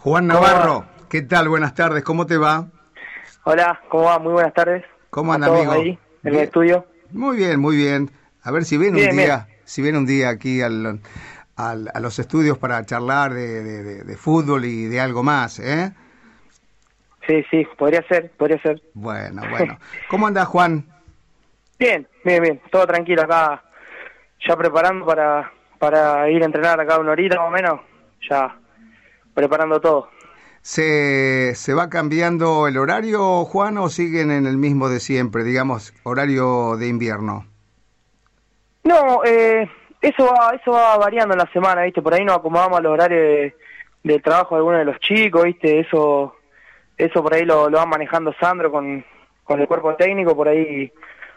Juan Navarro, ¿qué tal? Buenas tardes, ¿cómo te va? Hola, ¿cómo va? Muy buenas tardes. ¿Cómo anda, amigo? ahí, en el estudio? Muy bien, muy bien. A ver si viene un día, si viene un día aquí al, a los estudios para charlar de, de, fútbol y de algo más, ¿eh? Sí, sí, podría ser, podría ser. Bueno, bueno. ¿Cómo anda, Juan? Bien, bien, bien. Todo tranquilo acá, ya preparando para, para ir a entrenar acá una horita más o menos, ya preparando todo. ¿Se, ¿Se va cambiando el horario, Juan, o siguen en el mismo de siempre, digamos, horario de invierno? No, eh, eso va eso va variando en la semana, ¿viste? Por ahí nos acomodamos a los horarios de, trabajo de algunos de los chicos, ¿viste? Eso eso por ahí lo, lo va manejando Sandro con, con el cuerpo técnico, por ahí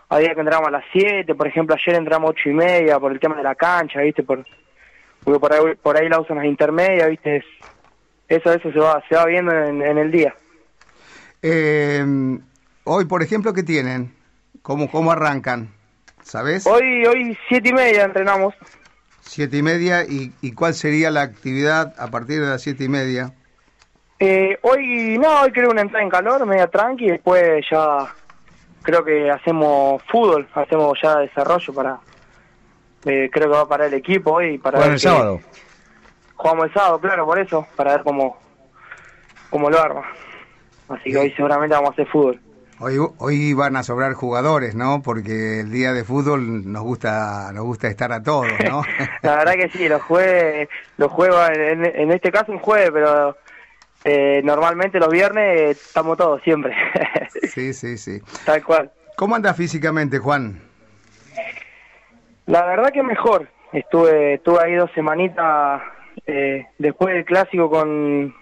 a día que entramos a las 7, por ejemplo, ayer entramos a 8 y media por el tema de la cancha, ¿viste? Por, porque por ahí, por ahí la usan las intermedias, ¿viste? Eso eso se va se va viendo en, el día. Eh, hoy, por ejemplo, ¿qué tienen? ¿Cómo, cómo arrancan? ¿Sabes? Hoy, hoy siete y media entrenamos. Siete y media, ¿y, y cuál sería la actividad a partir de las siete y media? Eh, hoy, no, hoy creo una entrada en calor, media tranqui, y después ya creo que hacemos fútbol, hacemos ya desarrollo para, eh, creo que va para el equipo hoy. Para bueno, el sábado. Jugamos el sábado, claro, por eso, para ver cómo, cómo lo arma. Así que hoy seguramente vamos a hacer fútbol. Hoy, hoy van a sobrar jugadores, ¿no? Porque el día de fútbol nos gusta nos gusta estar a todos, ¿no? La verdad que sí, los jueves, los juegos, en, en este caso un jueves, pero eh, normalmente los viernes estamos todos, siempre. sí, sí, sí. Tal cual. ¿Cómo anda físicamente, Juan? La verdad que mejor. Estuve, estuve ahí dos semanitas eh, después del clásico con,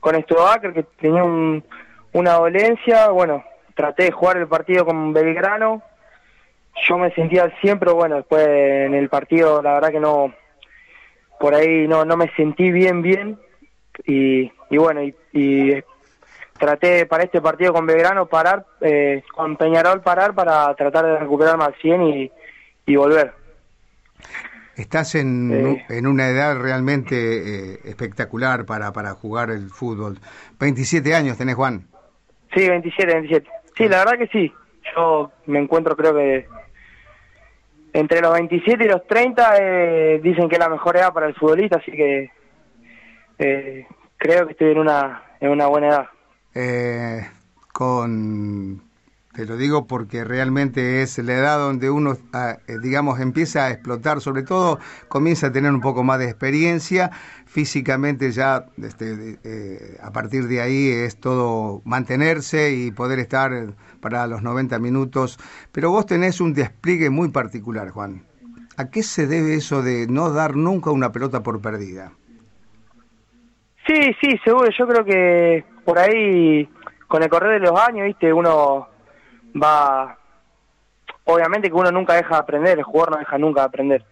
con que tenía una dolencia. Bueno, traté de jugar el partido con Belgrano. Yo me sentía al 100, pero bueno, después en el partido la verdad que no, por ahí no, no me sentí bien, bien. Y, y bueno, y, traté para este partido con Belgrano parar, eh, con Peñarol parar para tratar de recuperarme al 100 y, y volver. Estás en, eh. en una edad realmente eh, espectacular para, para jugar el fútbol. 27 años tenés, Juan. Sí, 27, 27. Sí, la verdad que sí. Yo me encuentro creo que entre los 27 y los 30 eh, dicen que es la mejor edad para el futbolista, así que eh, creo que estoy en una, en una buena edad. Eh, con te lo digo porque realmente es la edad donde uno, ah, eh, digamos, empieza a explotar, sobre todo comienza a tener un poco más de experiencia, físicamente ya este, eh, a partir de ahí es todo mantenerse y poder estar para los 90 minutos, pero vos tenés un despliegue muy particular, Juan. ¿A qué se debe eso de no dar nunca una pelota por perdida? Sí, sí, seguro. Yo creo que por ahí, con el correr de los años, viste, uno va obviamente que uno nunca deja de aprender, el jugador no deja nunca de aprender.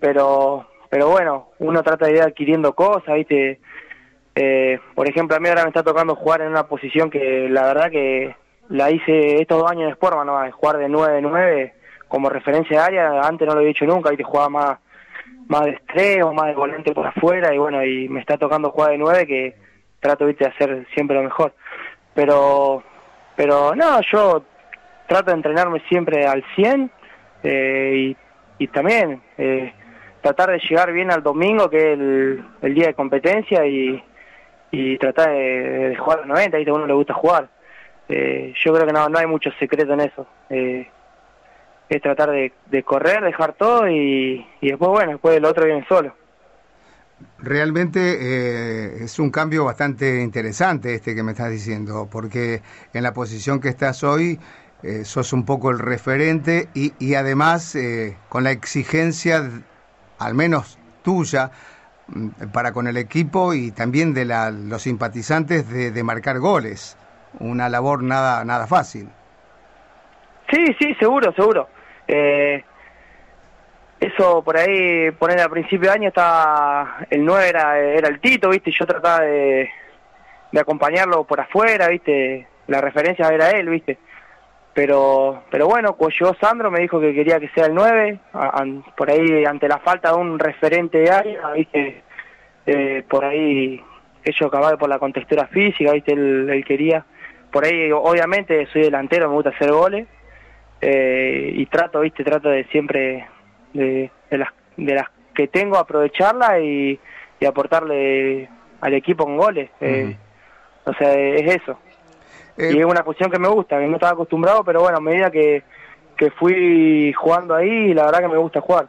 Pero pero bueno, uno trata de ir adquiriendo cosas, ¿viste? Eh, por ejemplo, a mí ahora me está tocando jugar en una posición que la verdad que la hice estos dos años de Sportman, ¿no? jugar de 9-9 como referencia de área, antes no lo había hecho nunca, ¿viste? Jugaba más, más de estrés más de volante por afuera y bueno, y me está tocando jugar de 9 que trato, ¿viste? De hacer siempre lo mejor. Pero, pero no, yo trato de entrenarme siempre al 100 eh, y, también eh, tratar de llegar bien al domingo, que es el, día de competencia, y, tratar de, jugar a los 90, ¿viste? a uno le gusta jugar. Eh, yo creo que no, no hay mucho secreto en eso. es tratar de, correr, dejar todo y después, bueno, después el otro viene solo. Realmente es un cambio bastante interesante este que me estás diciendo, porque en la posición que estás hoy eh, sos un poco el referente y, y además eh, con la exigencia, al menos tuya, mm, para con el equipo y también de la, los simpatizantes de, marcar goles. Una labor nada, nada fácil. Sí, sí, seguro, seguro. Eh, eso por ahí, poner al principio de año estaba, el 9 era, era el Tito, viste, yo trataba de, de acompañarlo por afuera, viste, la referencia era él, viste pero pero bueno, cuando llegó Sandro me dijo que quería que sea el 9, por ahí ante la falta de un referente de área, ¿viste? Eh, por ahí ellos capaz por la contextura física, viste, él, quería. Por ahí, obviamente, soy delantero, me gusta hacer goles. Eh, y trato, viste, trato de siempre, de, las, de las que tengo, aprovecharla y, aportarle al equipo con goles. Eh, o sea, es eso. Eh, y es una posición que me gusta, que no estaba acostumbrado, pero bueno, a medida que, que fui jugando ahí, la verdad que me gusta jugar.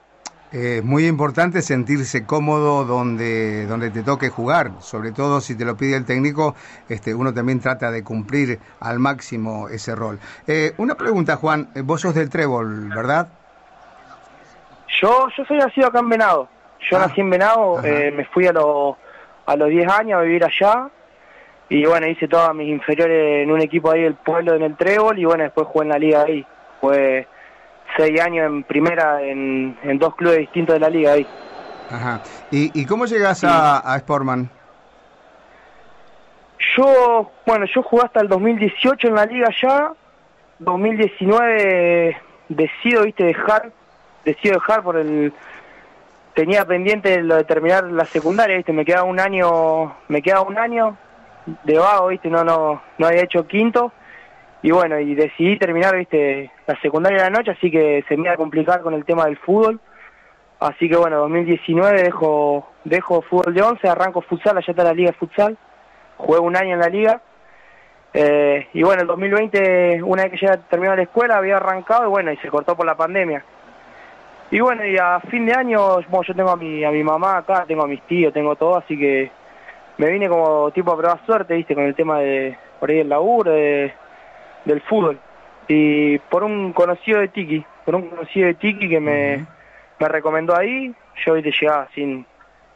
Es muy importante sentirse cómodo donde, donde te toque jugar, sobre todo si te lo pide el técnico, este, uno también trata de cumplir al máximo ese rol. Eh, una pregunta, Juan, vos sos del Trébol, ¿verdad? Yo, yo soy nacido acá en Venado. Yo ah, nací en Venado, eh, me fui a, los a los 10 años a vivir allá y bueno, hice todas mis inferiores en un equipo ahí del pueblo en el Trébol y bueno, después jugué en la liga ahí. Fue seis años en primera en, dos clubes distintos de la liga ahí. Ajá. ¿Y, y cómo llegas a, a Sportman? Yo, bueno, yo jugué hasta el 2018 en la liga ya. 2019 decido, viste, dejar, decido dejar por el tenía pendiente lo de terminar la secundaria, viste, me quedaba un año, me quedaba un año de vago, viste, no no no había hecho quinto y bueno, y decidí terminar, viste, la secundaria de la noche, así que se me iba a complicar con el tema del fútbol. Así que bueno, 2019 dejo, dejo fútbol de 11, arranco futsal, allá está la liga de futsal, juego un año en la liga. Eh, y bueno, el 2020, una vez que ya terminó la escuela, había arrancado y bueno, y se cortó por la pandemia. Y bueno, y a fin de año, yo tengo a mi, a mi mamá acá, tengo a mis tíos, tengo todo, así que me vine como tipo a probar suerte, viste, con el tema de por ahí el laburo, de del fútbol. Y por un conocido de Tiki, por un conocido de Tiki que me, me recomendó ahí, yo hoy te llegaba sin,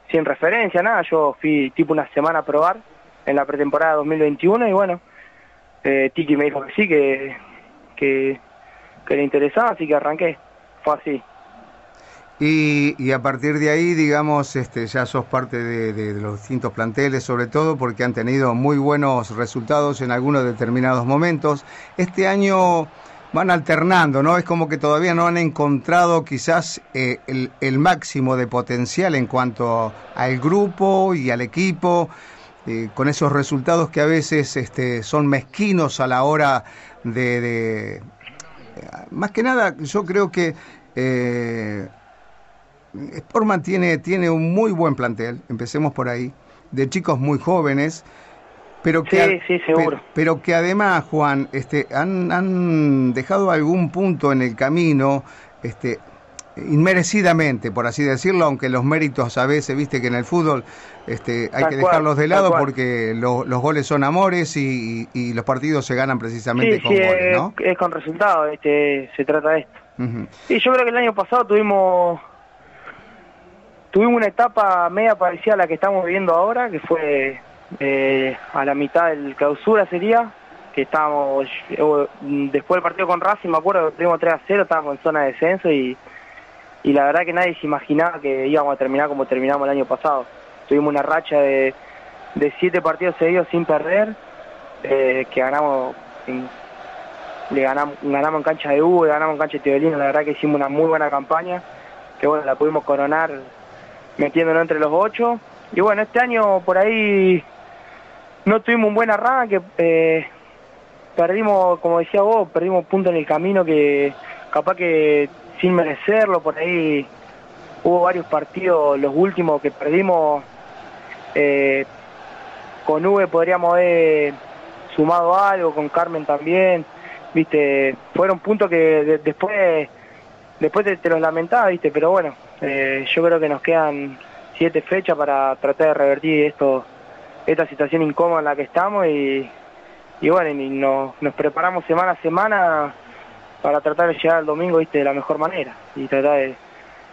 sin referencia, nada, yo fui tipo una semana a probar en la pretemporada 2021 y bueno, eh, Tiki me dijo que sí, que, que, que le interesaba, así que arranqué, fue así. Y, a partir de ahí, digamos, este, ya sos parte de, los distintos planteles, sobre todo porque han tenido muy buenos resultados en algunos determinados momentos. Este año van alternando, ¿no? Es como que todavía no han encontrado quizás eh, el, máximo de potencial en cuanto al grupo y al equipo, eh, con esos resultados que a veces este, son mezquinos a la hora de... más que nada, yo creo que... Eh, Sportman tiene, tiene un muy buen plantel, empecemos por ahí, de chicos muy jóvenes, pero que, Pero, que además, Juan, este, han, han dejado algún punto en el camino, este, inmerecidamente, por así decirlo, aunque los méritos a veces, viste que en el fútbol este, hay que dejarlos de lado porque los goles son amores y, los partidos se ganan precisamente con goles, ¿no? Es, con resultados, este, se trata de esto. Y yo creo que el año pasado tuvimos tuvimos una etapa media parecida a la que estamos viviendo ahora, que fue eh, a la mitad del clausura sería, que estábamos, eh, después del partido con Racing, me acuerdo tuvimos 3 a 0, estábamos en zona de descenso y, y la verdad que nadie se imaginaba que íbamos a terminar como terminamos el año pasado. Tuvimos una racha de, de siete partidos seguidos sin perder, eh, que ganamos le ganamos, ganamos en cancha de Hugo, ganamos en cancha de Teodolino, la verdad que hicimos una muy buena campaña, que bueno, la pudimos coronar metiéndonos entre los ocho. Y bueno, este año por ahí no tuvimos un buen arranque, eh, perdimos, como decía vos, perdimos punto en el camino que capaz que sin merecerlo, por ahí hubo varios partidos, los últimos que perdimos, eh, con V podríamos haber sumado algo, con Carmen también, viste, fueron puntos que después después te, los lamentaba, viste, pero bueno, eh, yo creo que nos quedan siete fechas para tratar de revertir esto, esta situación incómoda en la que estamos y, bueno, y nos, preparamos semana a semana para tratar de llegar al domingo ¿viste? de la mejor manera y tratar de,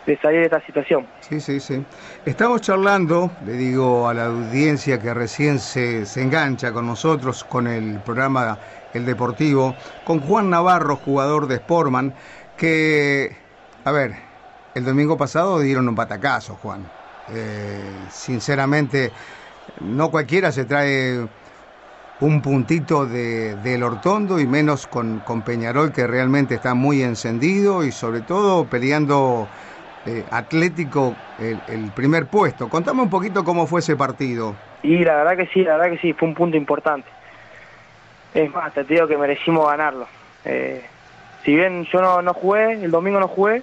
de salir de esta situación. Sí, sí, sí. Estamos charlando, le digo a la audiencia que recién se, se engancha con nosotros, con el programa El Deportivo, con Juan Navarro, jugador de Sportman, que, a ver, el domingo pasado dieron un patacazo, Juan. Eh, sinceramente, no cualquiera se trae un puntito de, del Hortondo y menos con, Peñarol que realmente está muy encendido y sobre todo peleando eh, Atlético el, primer puesto. Contame un poquito cómo fue ese partido. Y la verdad que sí, la verdad que sí, fue un punto importante. Es más, te digo que merecimos ganarlo. Eh, si bien yo no, no jugué, el domingo no jugué,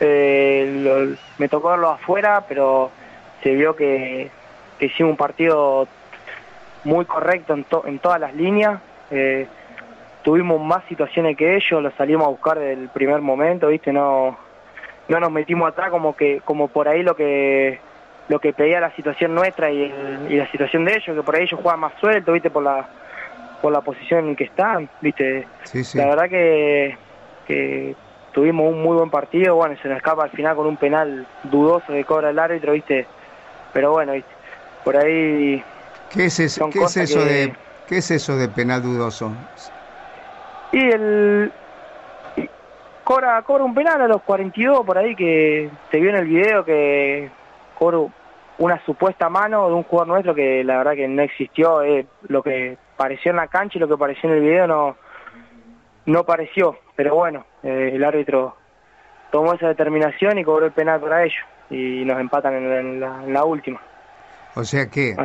eh, me tocó verlo afuera, pero se vio que, que hicimos un partido muy correcto en, en todas las líneas. Eh, tuvimos más situaciones que ellos, lo salimos a buscar desde el primer momento, ¿viste? No, no nos metimos atrás como que como por ahí lo que lo que pedía la situación nuestra y, la situación de ellos, que por ahí ellos juegan más suelto, ¿viste? Por la por la posición en que están, ¿viste? La verdad que, que tuvimos un muy buen partido, bueno, se nos escapa al final con un penal dudoso de cobra el árbitro, ¿viste? Pero bueno, ¿viste? Por ahí ¿Qué es eso, ¿qué es eso de qué es eso de penal dudoso? Y el cobra, cobra un penal a los 42 por ahí que se vio en el video que cobra una supuesta mano de un jugador nuestro que la verdad que no existió, eh, lo que pareció en la cancha y lo que pareció en el video no no pareció, pero bueno, eh, el árbitro tomó esa determinación y cobró el penal para ellos y nos empatan en la última. O sea que,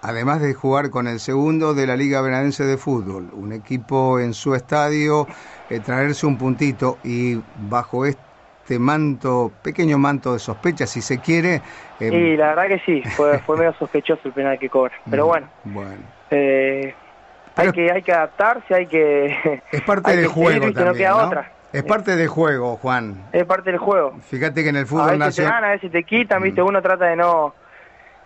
además de jugar con el segundo de la Liga Benadense de Fútbol, un equipo en su estadio, eh, traerse un puntito y bajo este manto, pequeño manto de sospecha, si se quiere. Eh, sí, la verdad que sí, fue, fue medio sospechoso el penal que cobra. Pero mm, bueno, bueno. Eh, hay, que, hay que adaptarse, hay que. Es parte del juego. también, otra. Es parte del juego, Juan. Es parte del juego. Fíjate que en el fútbol a veces te ganan, a veces te quitan, ¿viste? Mm. Uno trata de no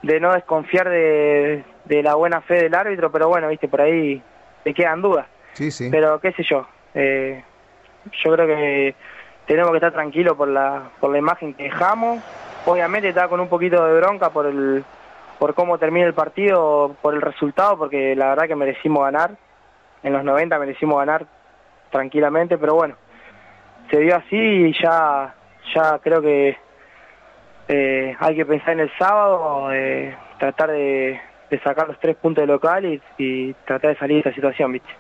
de no desconfiar de, la buena fe del árbitro, pero bueno, viste, por ahí te quedan dudas. Sí, sí. Pero qué sé yo, eh, yo creo que tenemos que estar tranquilos por la, por la imagen que dejamos. Obviamente está con un poquito de bronca por el por cómo termina el partido, por el resultado, porque la verdad que merecimos ganar. En los 90 merecimos ganar tranquilamente, pero bueno, se dio así y ya, ya creo que eh, hay que pensar en el sábado, eh, tratar de, sacar los tres puntos de local y, tratar de salir de esta situación, ¿viste?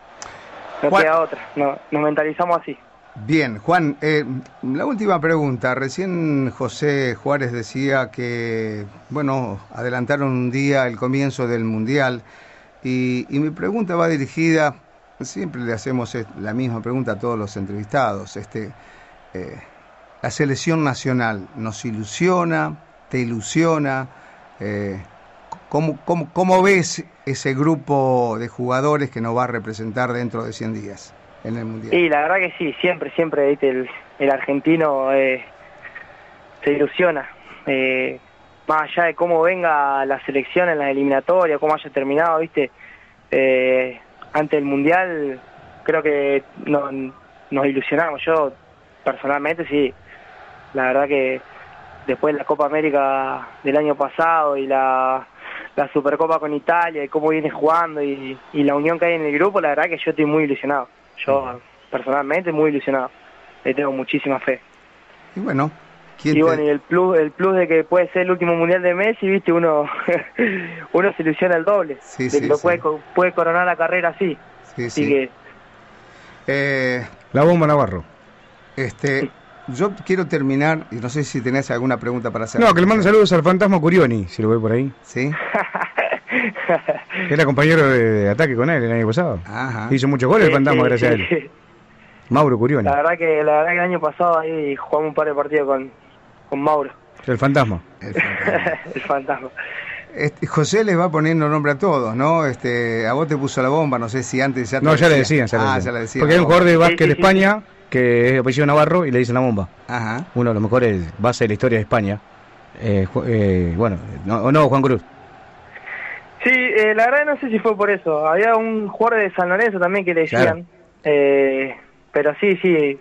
No queda otra, no, nos mentalizamos así. Bien, Juan, eh, la última pregunta. Recién José Juárez decía que, bueno, adelantaron un día el comienzo del Mundial y, mi pregunta va dirigida, siempre le hacemos la misma pregunta a todos los entrevistados, este, eh, la selección nacional nos ilusiona, te ilusiona. Eh, ¿cómo, cómo, ves ese grupo de jugadores que nos va a representar dentro de 100 días Y la verdad que sí, siempre, siempre ¿viste? El, el argentino eh, se ilusiona. Eh, más allá de cómo venga la selección en la eliminatoria, cómo haya terminado, ¿viste? Eh, ante el Mundial creo que nos ilusionamos. Yo personalmente sí, la verdad que después de la Copa América del año pasado y la, Supercopa con Italia y cómo viene jugando y, la unión que hay en el grupo, la verdad que yo estoy muy ilusionado. Yo personalmente muy ilusionado. Le tengo muchísima fe. Y bueno, y bueno, y el plus, el plus de que puede ser el último mundial de Messi, viste, uno uno se ilusiona el doble. Sí, de que lo puede, puede coronar la carrera así. Sí, así que eh, la bomba Navarro. Este yo quiero terminar, y no sé si tenés alguna pregunta para hacer. No, que le mando saludos al fantasma Curioni, si lo ve por ahí. Sí. Era compañero de, ataque con él el año pasado. Ajá. Hizo muchos goles el fantasma, gracias a él. Mauro Curioni. La verdad que la verdad que el año pasado ahí jugamos un par de partidos con, con Mauro. El fantasma. El fantasma. Este, José les va poniendo nombre a todos, ¿no? Este, a vos te puso la bomba, no sé si antes ya te No, ya le decían, ya, ah, ya le decían. Porque hay un jugador de básquet de España que es apellido Navarro y le dicen la bomba. Ajá. Uno de los mejores bases de la historia de España. Eh, eh, bueno, ¿o no, Juan Cruz? Eh, la verdad no sé si fue por eso. Había un jugador de San Lorenzo también que le decían. Eh, pero sí, sí.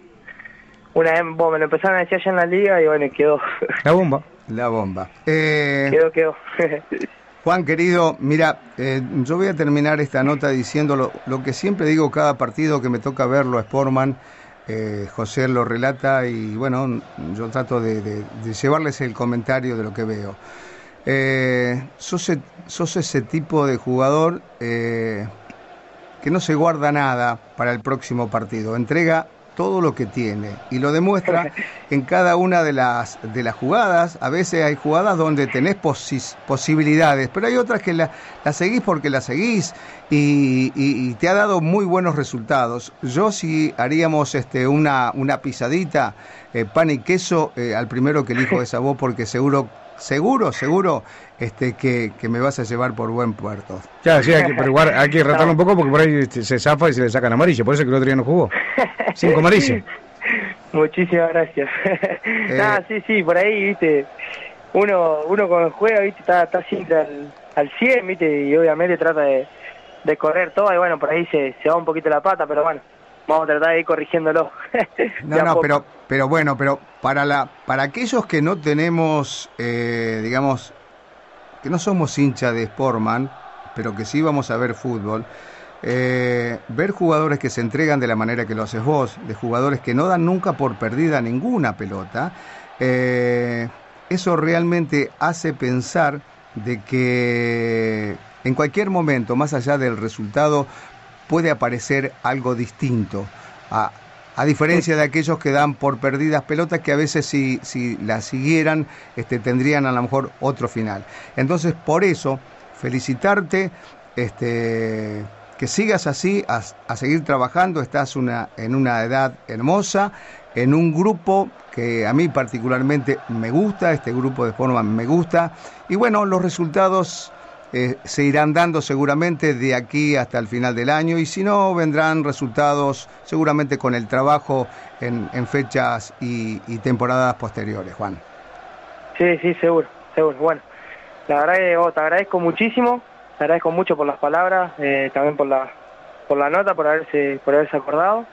Una vez me lo empezaron a decir allá en la liga y bueno, quedó. La bomba. La bomba. quedó, quedó. Juan, querido, mira, yo voy a terminar esta nota diciendo lo, lo, que siempre digo cada partido que me toca verlo a Sportman eh, José lo relata y bueno, yo trato de, llevarles el comentario de lo que veo. Eh, sos, e, sos, ese tipo de jugador eh, que no se guarda nada para el próximo partido, entrega todo lo que tiene y lo demuestra en cada una de las, de las jugadas. A veces hay jugadas donde tenés posibilidades, pero hay otras que la, seguís porque la seguís y, te ha dado muy buenos resultados. Yo si haríamos este, una, una pisadita, eh, pan y queso, eh, al primero que elijo esa voz porque seguro seguro, seguro este, que, me vas a llevar por buen puerto. Ya, sí, hay que, pero igual hay que un poco porque por ahí se zafa y se le sacan amarillo, por eso que el otro día no jugó. Cinco amarillos. Muchísimas gracias. Eh, sí, sí, por ahí, viste, uno uno cuando juega, viste, está, está siempre al, al 100, viste, y obviamente trata de, de correr todo, y bueno, por ahí se, se va un poquito la pata, pero bueno, vamos a tratar de ir corrigiéndolo. no, no, pero, pero bueno, pero para, la, para aquellos que no tenemos, eh, digamos, que no somos hincha de Sportman, pero que sí vamos a ver fútbol, eh, ver jugadores que se entregan de la manera que lo haces vos, de jugadores que no dan nunca por perdida ninguna pelota, eh, eso realmente hace pensar de que en cualquier momento, más allá del resultado, puede aparecer algo distinto. A, a diferencia de aquellos que dan por perdidas pelotas que a veces si, si las siguieran este, tendrían a lo mejor otro final. Entonces, por eso, felicitarte, este, que sigas así, a, seguir trabajando, estás una, en una edad hermosa, en un grupo que a mí particularmente me gusta, este grupo de forma me gusta, y bueno, los resultados eh, se irán dando seguramente de aquí hasta el final del año y si no vendrán resultados seguramente con el trabajo en, fechas y, temporadas posteriores, Juan. Sí, sí, seguro, seguro. Bueno, la verdad que oh, te agradezco muchísimo, te agradezco mucho por las palabras, eh, también por la, por la nota, por haberse, por haberse acordado.